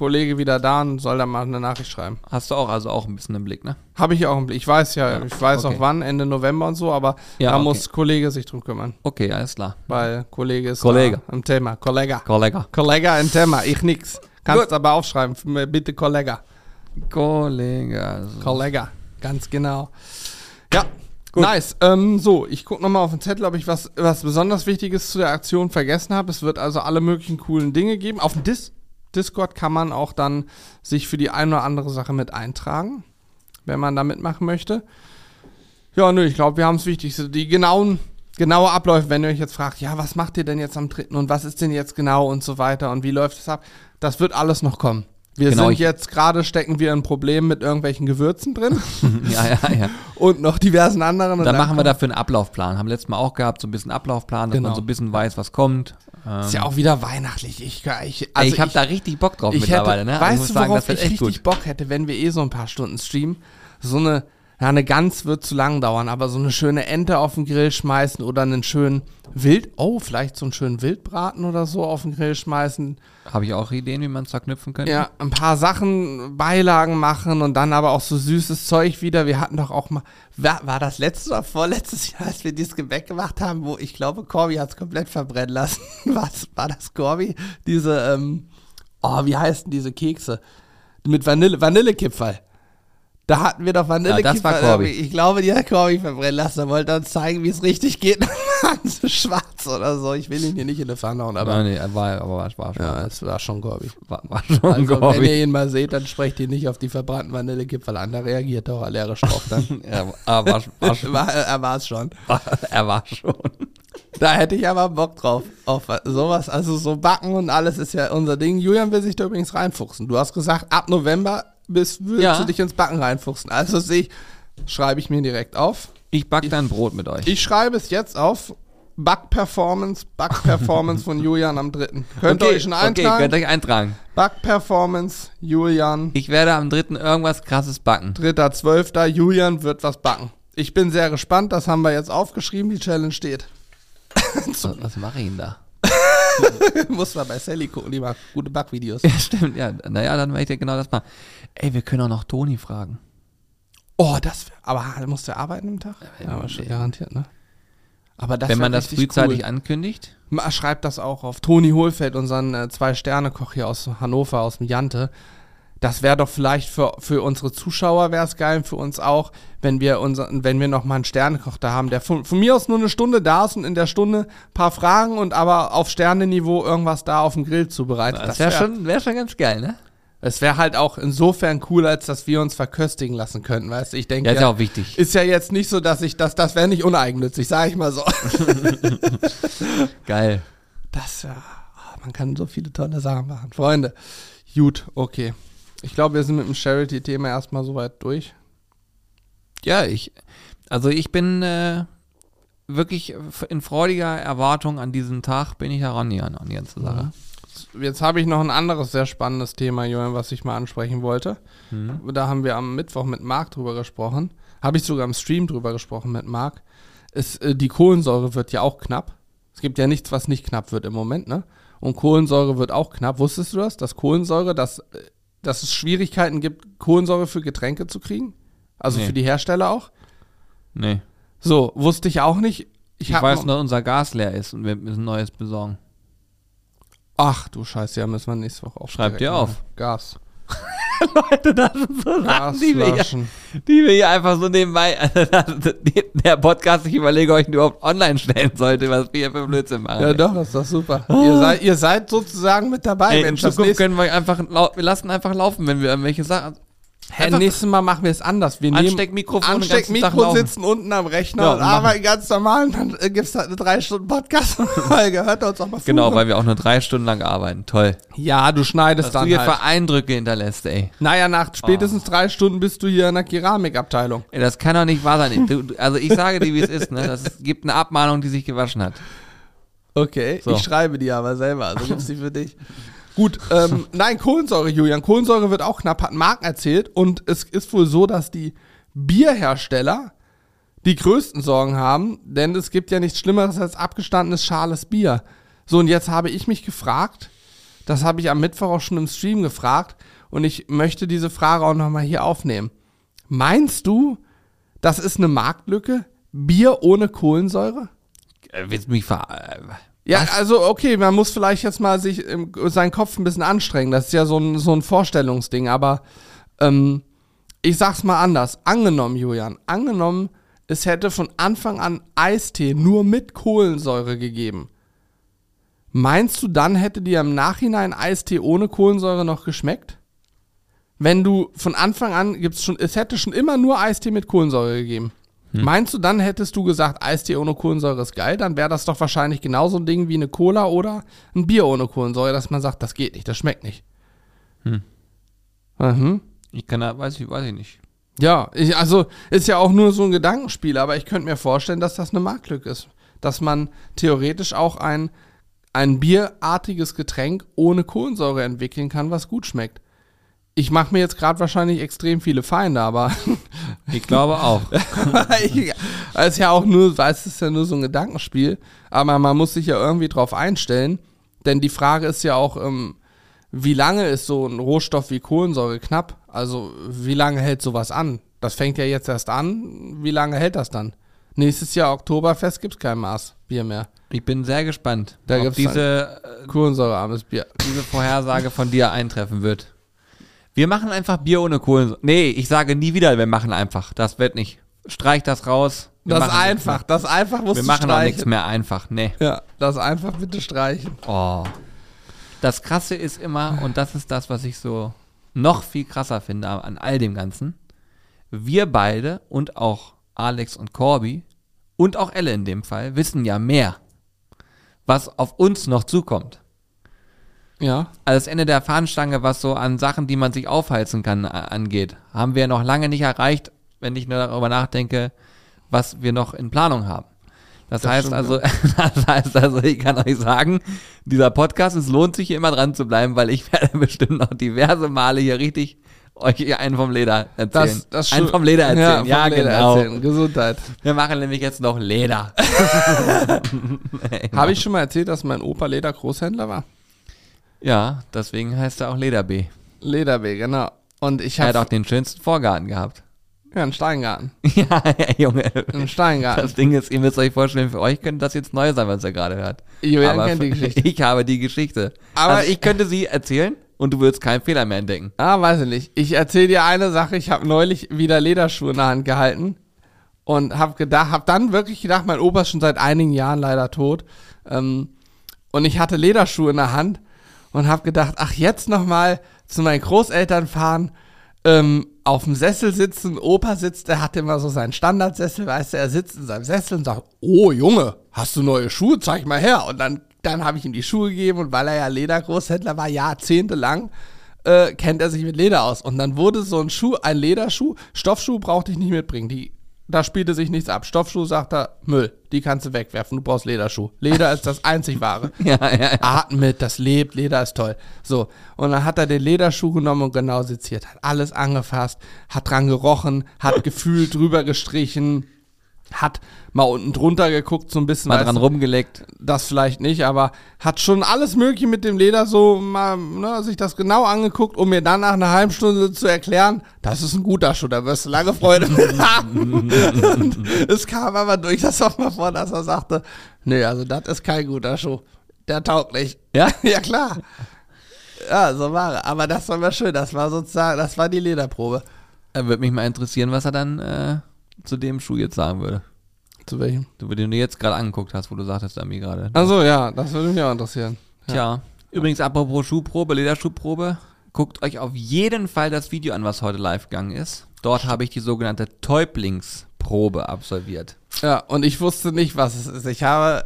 Kollege wieder da und soll da mal eine Nachricht schreiben. Hast du auch also auch ein bisschen im Blick, ne? Habe ich auch im Blick. Ich weiß ja, Ja, ich weiß okay. auch wann, Ende November und so, aber Ja, da okay. muss Kollege sich drum kümmern. Okay, alles klar. Weil Kollege ist Kollege. im Thema. Kollege. Kollege. Kollege im Thema, ich nix. Kannst Gut. aber aufschreiben, bitte Kollege. Kollege. also- Kollege, ganz genau. Ja, nice. Ähm, so, ich gucke nochmal auf den Zettel, ob ich was, was besonders Wichtiges zu der Aktion vergessen habe. Es wird also alle möglichen coolen Dinge geben. Auf dem Dis Discord kann man auch dann sich für die eine oder andere Sache mit eintragen, wenn man da mitmachen möchte. Ja, nö, ich glaube, wir haben das Wichtigste. Die genauen, genaue Abläufe, wenn ihr euch jetzt fragt, ja, was macht ihr denn jetzt am dritten und was ist denn jetzt genau und so weiter und wie läuft es ab, das wird alles noch kommen. Wir Genau, sind jetzt gerade, stecken wir ein Problem mit irgendwelchen Gewürzen drin ja, ja, ja. und noch diversen anderen. Und Dann machen wir dafür einen Ablaufplan. Haben letztes Mal auch gehabt, so ein bisschen Ablaufplan, dass Genau. man so ein bisschen weiß, was kommt. Ähm, Ist ja auch wieder weihnachtlich. Ich, ich, also ich habe da richtig Bock drauf mittlerweile, hätte, ne? Also ich Weißt muss du, sagen, worauf wird ich richtig gut. Bock hätte, wenn wir eh so ein paar Stunden streamen? So eine, ja, eine Gans wird zu lang dauern, aber so eine schöne Ente auf den Grill schmeißen oder einen schönen Wild, oh, vielleicht so einen schönen Wildbraten oder so auf den Grill schmeißen. Habe ich auch Ideen, wie man es verknüpfen könnte? Ja, ein paar Sachen, Beilagen machen und dann aber auch so süßes Zeug wieder. Wir hatten doch auch mal, war, war das letztes oder vorletztes Jahr, als wir dieses Gebäck gemacht haben, wo ich glaube, Corby hat es komplett verbrennen lassen. Was war das, Corby? Diese, ähm, oh, wie heißen diese Kekse? Mit Vanille, Vanillekipferl. Da hatten wir doch Vanillekipferl. das war Corby. irgendwie. Ich glaube, die hat Corby verbrennen lassen. Er wollte uns zeigen, wie es richtig geht. so schwarz oder so. Ich will ihn hier nicht in die Pfanne hauen, aber Aber nee, war, aber war, war, schon, ja, es war schon Corby. war, war schon Also, glaub wenn ihr ihn mal seht, dann sprecht ihn nicht auf die verbrannten Vanillekipferl an. Da reagiert er auch allergisch drauf dann. Er, er, war, war schon, war, er war es schon. er war schon. Da hätte ich aber Bock drauf. Auf sowas, also so backen und alles ist ja unser Ding. Julian will sich da übrigens reinfuchsen. Du hast gesagt, ab November bist, willst Ja. du dich ins Backen reinfuchsen. Also sehe ich, schreibe ich mir direkt auf. Ich back dann Brot mit euch. Ich schreibe es jetzt auf. Back-Performance, Back-Performance von Julian am 3. Könnt ihr euch schon Okay, eintragen? könnt ihr euch eintragen. Back-Performance, Julian. Ich werde am 3. irgendwas krasses backen. 3.12. Julian wird was backen. Ich bin sehr gespannt, das haben wir jetzt aufgeschrieben, die Challenge steht. Was, was mache ich denn da? Muss man bei Sally gucken, die macht gute Backvideos. Ja, stimmt, ja. Naja, dann werde ich dir genau das machen. Ey, wir können auch noch Toni fragen. Oh, das wär, aber musst du arbeiten am Tag? Ja, aber schon garantiert, ne? Aber das Wenn wär man das frühzeitig cool. ankündigt. Ma- Schreibt das auch auf. Toni Hohlfeld, unseren äh, Zwei-Sterne-Koch hier aus Hannover, aus dem Jante. Das wäre doch vielleicht für, für unsere Zuschauer wäre es geil, für uns auch, wenn wir unser, wenn wir noch mal einen Sternekoch da haben, der von, von mir aus nur eine Stunde da ist und in der Stunde ein paar Fragen und aber auf Sterneniveau irgendwas da auf dem Grill zubereitet. Das wäre schon, wär schon ganz geil, ne? Es wäre halt auch insofern cool, als dass wir uns verköstigen lassen könnten, weißt du? Ich denke, Ja, ist ja auch wichtig. ist ja jetzt nicht so, dass ich das, das wäre nicht uneigennützig, sage ich mal so. Geil. Das ja, man kann so viele tolle Sachen machen. Freunde, gut, okay. Ich glaube, wir sind mit dem Charity-Thema erstmal soweit durch. Ja, ich, also ich bin äh, wirklich in freudiger Erwartung an diesen Tag bin ich herangegangen an die ganze Sache. Jetzt habe ich noch ein anderes sehr spannendes Thema, Johann, was ich mal ansprechen wollte. Da haben wir am Mittwoch mit Marc drüber gesprochen. Habe ich sogar im Stream drüber gesprochen mit Marc. Es, äh, die Kohlensäure wird ja auch knapp. Es gibt ja nichts, was nicht knapp wird im Moment, ne? Und Kohlensäure wird auch knapp. Wusstest du das? Dass Kohlensäure, dass, äh, dass es Schwierigkeiten gibt, Kohlensäure für Getränke zu kriegen? Also Nee. für die Hersteller auch? Nee. So, wusste ich auch nicht. Ich, Ich, weiß nur, unser Gas leer ist und wir müssen neues besorgen. Ach du Scheiße, ja, müssen wir nächste Woche auch Schreib direkt dir machen. auf. Gas. Leute, das sind so Sachen, die wir, hier, die wir hier einfach so nebenbei, der Podcast, ich überlege, ihn überhaupt online stellen sollte, was wir hier für Blödsinn machen. Ja, doch, ist doch super. Ihr, seid, ihr seid sozusagen mit dabei, Ey, in. Das Zukunft können wir einfach, wir lassen einfach laufen, wenn wir irgendwelche Sachen, Hä, nächstes Mal machen wir es anders. Wir nehmen Ansteckmikrofon den ganzen Tag Ansteckmikro laufen. sitzen unten am Rechner Ja, und arbeiten ganz normal und dann äh, gibt es halt eine drei Stunden Podcast-Folge. Hört uns auch mal genau, weil wir auch nur drei Stunden lang arbeiten. Toll. Ja, du schneidest Was du dann hier halt. für Eindrücke hinterlässt, ey. Naja, nach spätestens drei Stunden bist du hier in der Keramikabteilung. ey. Das kann doch nicht wahr sein. Du, du- also ich sage dir, wie es ist, ne? Das gibt eine Abmahnung, die sich gewaschen hat. Okay, So. ich schreibe die aber selber, also gibt's die für dich. Gut, ähm, nein, Kohlensäure, Julian. Kohlensäure wird auch knapp, hat Marc erzählt. Und es ist wohl so, dass die Bierhersteller die größten Sorgen haben, denn es gibt ja nichts Schlimmeres als abgestandenes schales Bier. So, und jetzt habe ich mich gefragt, das habe ich am Mittwoch auch schon im Stream gefragt, und ich möchte diese Frage auch nochmal hier aufnehmen. Meinst du, das ist eine Marktlücke? Bier ohne Kohlensäure? Äh, Willst du mich ver... Ja, also okay, man muss vielleicht jetzt mal sich im, seinen Kopf ein bisschen anstrengen. Das ist ja so ein, so ein Vorstellungsding, aber ähm, ich sag's mal anders. Angenommen, Julian, angenommen, es hätte von Anfang an Eistee nur mit Kohlensäure gegeben. Meinst du, dann hätte dir im Nachhinein Eistee ohne Kohlensäure noch geschmeckt? Wenn du von Anfang an gibt's schon, es hätte schon immer nur Eistee mit Kohlensäure gegeben. Meinst du, dann hättest du gesagt, Eistee ohne Kohlensäure ist geil, dann wäre das doch wahrscheinlich genauso ein Ding wie eine Cola oder ein Bier ohne Kohlensäure, dass man sagt, das geht nicht, das schmeckt nicht. Mhm. Ich kann da, weiß ich, weiß ich nicht. Ja, ich, also ist ja auch nur so ein Gedankenspiel, aber ich könnte mir vorstellen, dass das eine Marktlücke ist. Dass man theoretisch auch ein, ein bierartiges Getränk ohne Kohlensäure entwickeln kann, was gut schmeckt. Ich mache mir jetzt gerade wahrscheinlich extrem viele Feinde, aber Ich glaube auch. es ist ja auch nur, weiß es ist ja nur so ein Gedankenspiel, aber man muss sich ja irgendwie drauf einstellen, denn die Frage ist ja auch, ähm, wie lange ist so ein Rohstoff wie Kohlensäure knapp? Also wie lange hält sowas an? Das fängt ja jetzt erst an. Wie lange hält das dann? Nächstes Jahr Oktoberfest gibt's kein Maß Bier mehr. Ich bin sehr gespannt, Da ob diese, äh, Kohlensäurearmes Bier. diese Vorhersage von dir eintreffen wird. Wir machen einfach Bier ohne Kohlensäure. Nee, ich sage nie wieder, wir machen einfach. Das wird nicht. Streich das raus. Wir Das einfach, das einfach musst mehr. du Wir machen auch nichts streichen. mehr einfach. Nee. Ja, das einfach bitte streichen. Oh. Das Krasse ist immer, und das ist das, was ich so noch viel krasser finde an all dem Ganzen. Wir beide und auch Alex und Corby und auch Elle in dem Fall wissen ja mehr, was auf uns noch zukommt. Ja. Also das Ende der Fahnenstange, was so an Sachen, die man sich aufheizen kann, angeht, haben wir noch lange nicht erreicht, wenn ich nur darüber nachdenke, was wir noch in Planung haben. Das, Das heißt stimmt, also, das heißt also, ich kann euch sagen, dieser Podcast, es lohnt sich hier immer dran zu bleiben, weil ich werde bestimmt noch diverse Male hier richtig euch einen vom Leder erzählen. Das, das einen vom Leder erzählen. Ja, vom Leder genau. erzählen. Gesundheit. Wir machen nämlich jetzt noch Leder. Habe ich schon mal erzählt, dass mein Opa Leder-Großhändler war? Ja, deswegen heißt er auch Leder B. Lederweg, genau. Und ich Er hat habe auch den schönsten Vorgarten gehabt. ja, einen Steingarten. ja, ja, Junge. Einen Steingarten. Das Ding ist, ihr müsst euch vorstellen, für euch könnte das jetzt neu sein, was ihr gerade hört. Julian Aber kennt die Geschichte. Ich habe die Geschichte. Aber- also ich könnte sie erzählen und du würdest keinen Fehler mehr entdecken. Ah, weiß ich nicht. Ich erzähle dir eine Sache. Ich habe neulich wieder Lederschuhe in der Hand gehalten und habe gedacht, habe dann wirklich gedacht, mein Opa ist schon seit einigen Jahren leider tot. Ähm, und ich hatte Lederschuhe in der Hand und habe gedacht, ach jetzt noch mal zu meinen Großeltern fahren, ähm, auf dem Sessel sitzen. Opa sitzt, der hat immer so seinen Standardsessel, weißt du, er sitzt in seinem Sessel und sagt, oh Junge, hast du neue Schuhe? Zeig mal her. Und dann, dann habe ich ihm die Schuhe gegeben und weil er ja Ledergroßhändler war, jahrzehntelang, äh, kennt er sich mit Leder aus. Und dann wurde so ein Schuh, ein Lederschuh, Stoffschuh brauchte ich nicht mitbringen. Die, da spielte sich nichts ab. Stoffschuh sagt er, Müll, die kannst du wegwerfen, du brauchst Lederschuh. Leder ist das einzig wahre. Ja, ja, ja. Atmen mit, das lebt, Leder ist toll. So, und dann hat er den Lederschuh genommen und genau seziert, hat alles angefasst, hat dran gerochen, hat gefühlt drüber gestrichen, hat mal unten drunter geguckt, so ein bisschen, Mal dran rumgeleckt. das vielleicht nicht, aber hat schon alles mögliche mit dem Leder so mal, ne, sich das genau angeguckt, um mir dann nach einer halben Stunde zu erklären, das ist ein guter Schuh, da wirst du lange Freude mit haben. Es kam aber durch das auch mal vor, dass er sagte, nee, also das ist kein guter Schuh. Der taugt nicht. Ja? Ja, klar. Ja, so war er. Aber das war mal schön. Das war sozusagen, das war die Lederprobe. Äh, Würde mich mal interessieren, was er dann äh, zu dem Schuh jetzt sagen würde. Zu welchem? Du, den du jetzt gerade angeguckt hast, wo du sagtest, Ami gerade. Also ja, das würde mich auch interessieren. Tja. Übrigens, apropos Schuhprobe, Lederschuhprobe, guckt euch auf jeden Fall das Video an, was heute live gegangen ist. Dort habe ich die sogenannte Täublingsprobe absolviert. Ja, und ich wusste nicht, was es ist. Ich habe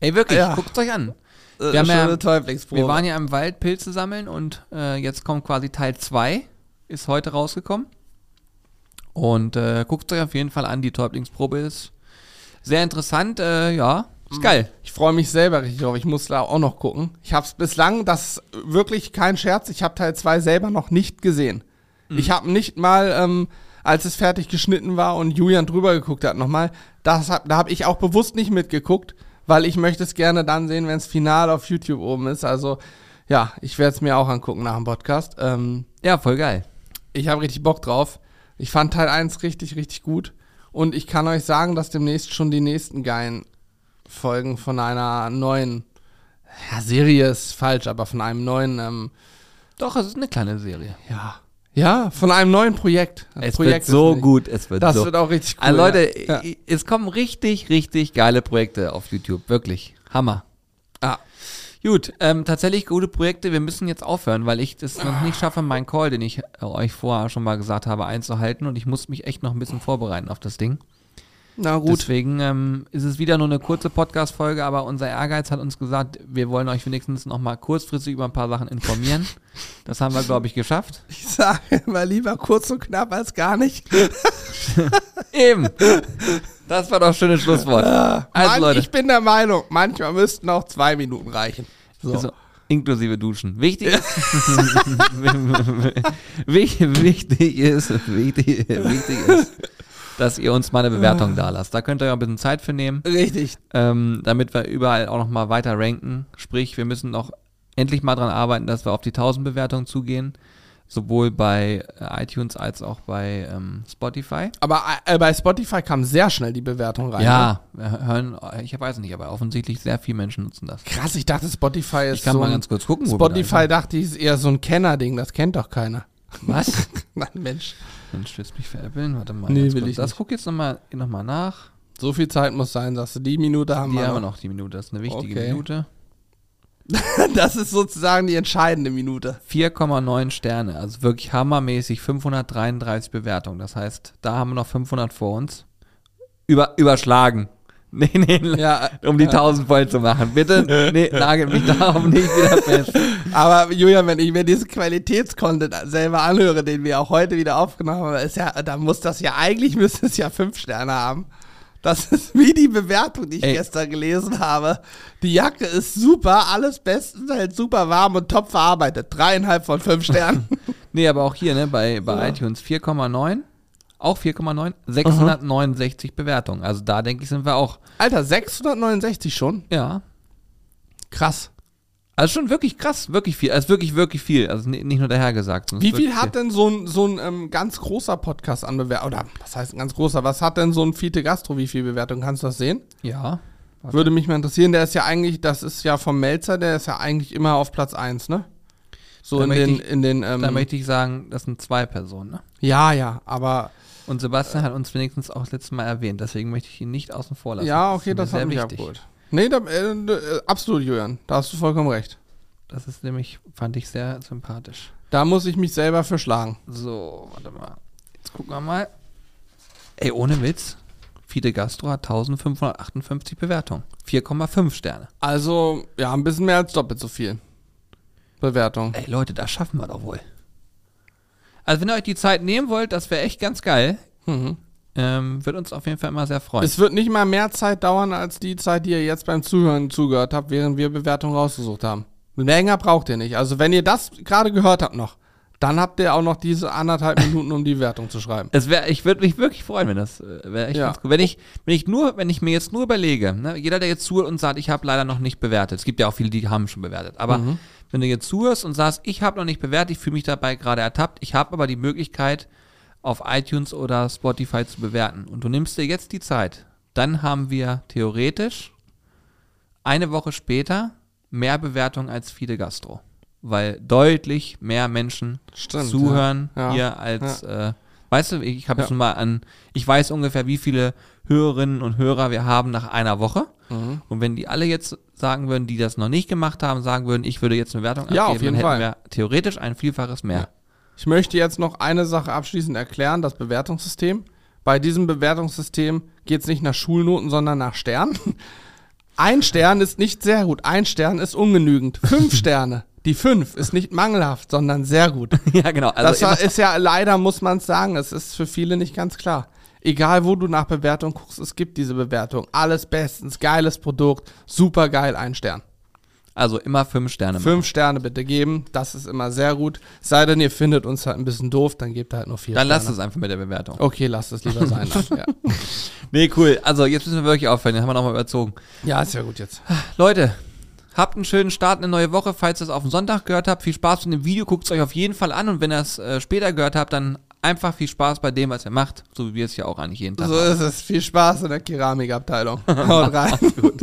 Ey, wirklich, Ja. guckt euch an. äh, Wir haben schon ja- Täublingsprobe. Wir waren ja im Wald Pilze sammeln und äh, jetzt kommt quasi Teil 2, ist heute rausgekommen. Und äh, guckt euch auf jeden Fall an, die Täublingsprobe ist sehr interessant, äh, ja, ist geil. Ich freue mich selber richtig drauf. Ich muss da auch noch gucken. Ich habe es bislang, das ist wirklich kein Scherz, ich habe Teil 2 selber noch nicht gesehen. Ich habe nicht mal, ähm, als es fertig geschnitten war und Julian drüber geguckt hat, nochmal, das hab, da habe ich auch bewusst nicht mitgeguckt, weil ich möchte es gerne dann sehen, wenn es final auf YouTube oben ist. Also ja, ich werde es mir auch angucken nach dem Podcast. Ähm, Ja, voll geil. ich habe richtig Bock drauf. Ich fand Teil 1 richtig, richtig gut. Und ich kann euch sagen, dass demnächst schon die nächsten geilen Folgen von einer neuen, ja, Serie ist falsch, aber von einem neuen, ähm, Doch, es ist eine kleine Serie. ja, ja, von einem neuen Projekt. Das Es Projekt wird so nicht- gut, es wird Das so. wird auch richtig cool. also Leute, ja. es kommen richtig, richtig geile Projekte auf YouTube, wirklich. Hammer. Ja. Gut, ähm, tatsächlich gute Projekte. Wir müssen jetzt aufhören, weil ich das noch nicht schaffe, meinen Call, den ich äh, euch vorher schon mal gesagt habe, einzuhalten. Und ich muss mich echt noch ein bisschen vorbereiten auf das Ding. Na gut. Deswegen ähm, ist es wieder nur eine kurze Podcast-Folge, aber unser Ehrgeiz hat uns gesagt, wir wollen euch wenigstens noch mal kurzfristig über ein paar Sachen informieren. Das haben wir, glaube ich, geschafft. Ich sage immer lieber kurz und knapp als gar nicht. Eben. Das war doch ein schönes Schlusswort. Also, Mann, Leute, Ich bin der Meinung, manchmal müssten auch zwei Minuten reichen. So. also, inklusive Duschen. Wichtig ist, wichtig, wichtig ist, wichtig, wichtig ist, dass ihr uns mal eine Bewertung da lasst. Da könnt ihr ja ein bisschen Zeit für nehmen. Richtig. ähm, damit wir überall auch noch mal weiter ranken. Sprich, wir müssen noch endlich mal dran arbeiten, dass wir auf die 1000 Bewertungen zugehen. Sowohl bei äh, iTunes als auch bei ähm, Spotify. Aber äh, bei Spotify kam sehr schnell die Bewertung rein. ne? Ja, wir hören, ich weiß nicht, aber offensichtlich sehr viele Menschen nutzen das. Krass, ich dachte Spotify ist Ich kann so mal ganz kurz gucken. Spotify dachte ich ist eher so ein Kenner-Ding, das kennt doch keiner. Was? Nein, Mensch. Mensch, willst du mich veräppeln? Warte mal. Nee, will ich Das nicht. guck jetzt nochmal noch mal nach. So viel Zeit muss sein, sagst du. Die Minute haben Die wir haben wir noch. noch, die Minute. Das ist eine wichtige Okay. Minute. Das ist sozusagen die entscheidende Minute. 4,9 Sterne, also wirklich hammermäßig, 533 Bewertungen. Das heißt, da haben wir noch 500 vor uns. Über, überschlagen. Nee, nee, Ja, um die ja. 1000 voll zu machen. Bitte, nee, nagelt mich darauf nicht wieder fest. Aber Julian, wenn ich mir diesen Qualitätscontent selber anhöre, den wir auch heute wieder aufgenommen haben, ist ja, da muss das ja, eigentlich müsste es ja fünf Sterne haben. Das ist wie die Bewertung, die ich Ey. gestern gelesen habe. Die Jacke ist super, alles bestens, halt super warm und top verarbeitet. Dreieinhalb von fünf Sternen. Nee, aber auch hier, ne, bei, bei Ja. iTunes 4,9. Auch 4,9. 669 Bewertungen. Also da denke ich, sind wir auch, Alter, 669 schon? ja. Krass. Also schon wirklich krass, wirklich viel. Also wirklich, wirklich viel. Also ni- nicht nur dahergesagt. Wie viel hat denn so ein, so ein ähm, ganz großer Podcast an Bewertung? Oder was heißt ein ganz großer? Was hat denn so ein Fiete Gastro? Wie viel Bewertung? Kannst du das sehen? Ja. Warte. Würde mich mal interessieren, der ist ja eigentlich, das ist ja vom Melzer, der ist ja eigentlich immer auf Platz 1, ne? So Da in möchte den, ich- in den, ähm, Da möchte ich sagen, das sind zwei Personen. Ne? ja, ja, aber, Und Sebastian hat uns wenigstens auch letztes Mal erwähnt, deswegen möchte ich ihn nicht außen vor lassen. ja, okay, das mir hat mich wichtig. abgeholt. Nee, da, äh, äh, absolut, Julian, da hast du vollkommen recht. Das ist nämlich, fand ich sehr sympathisch. Da muss ich mich selber für schlagen. So, warte mal. Jetzt gucken wir mal. Ey, ohne Witz. Fide Gastro hat 1558 Bewertungen. 4,5 Sterne. Also, ja, ein bisschen mehr als doppelt so viel. Bewertung. Ey, Leute, das schaffen wir doch wohl. Also, wenn ihr euch die Zeit nehmen wollt, das wäre echt ganz geil. Mhm. Ähm, wird uns auf jeden Fall immer sehr freuen. Es wird nicht mal mehr Zeit dauern, als die Zeit, die ihr jetzt beim Zuhören zugehört habt, während wir Bewertungen rausgesucht haben. Länger braucht ihr nicht. Also, wenn ihr das gerade gehört habt noch, dann habt ihr auch noch diese anderthalb Minuten, um die Bewertung zu schreiben. Es wär, ich würde mich wirklich freuen, wenn das äh, wäre echt Ja. ganz cool. Wenn ich, wenn ich nur, wenn ich mir jetzt nur überlege, ne, jeder, der jetzt zuhört und sagt, ich habe leider noch nicht bewertet. Es gibt ja auch viele, die haben schon bewertet. Aber Mhm. wenn du jetzt zuhörst und sagst, ich habe noch nicht bewertet, ich fühle mich dabei gerade ertappt, ich habe aber die Möglichkeit, auf iTunes oder Spotify zu bewerten. Und du nimmst dir jetzt die Zeit, dann haben wir theoretisch eine Woche später mehr Bewertungen als Fide Gastro. Weil deutlich mehr Menschen Stimmt, zuhören ja. Ja. hier als, äh, weißt du, ich habe Ja. mal an, ich weiß ungefähr, wie viele Hörerinnen und Hörer wir haben nach einer Woche. Mhm. Und wenn die alle jetzt sagen würden, die das noch nicht gemacht haben, sagen würden, ich würde jetzt eine Wertung Ja, abgeben, auf jeden dann hätten Fall. wir theoretisch ein Vielfaches mehr. Ja. Ich möchte jetzt noch eine Sache abschließend erklären, das Bewertungssystem. Bei diesem Bewertungssystem geht es nicht nach Schulnoten, sondern nach Sternen. Ein Stern ist nicht sehr gut, ein Stern ist ungenügend. Fünf Sterne. Die fünf ist nicht mangelhaft, sondern sehr gut. Ja, genau. Also das ist ja leider, muss man es sagen, es ist für viele nicht ganz klar. Egal, wo du nach Bewertung guckst, es gibt diese Bewertung. Alles bestens, geiles Produkt, super geil, ein Stern. also immer fünf Sterne. Fünf Sterne bitte geben, das ist immer sehr gut. Sei denn, ihr findet uns halt ein bisschen doof, dann gebt halt nur vier Dann Sterne. lasst es einfach mit der Bewertung. Okay, lasst es lieber sein. Ja. Nee, cool. Also jetzt müssen wir wirklich aufhören. Den haben wir nochmal überzogen. ja, ist ja gut jetzt. Leute, habt einen schönen Start, eine neue Woche. Falls ihr es auf den Sonntag gehört habt, viel Spaß mit dem Video. Guckt es euch auf jeden Fall an. Und wenn ihr es äh, später gehört habt, dann einfach viel Spaß bei dem, was ihr macht. So wie wir es ja auch eigentlich jeden Tag So machen. ist es. Viel Spaß in der Keramikabteilung. Haut rein. Gut.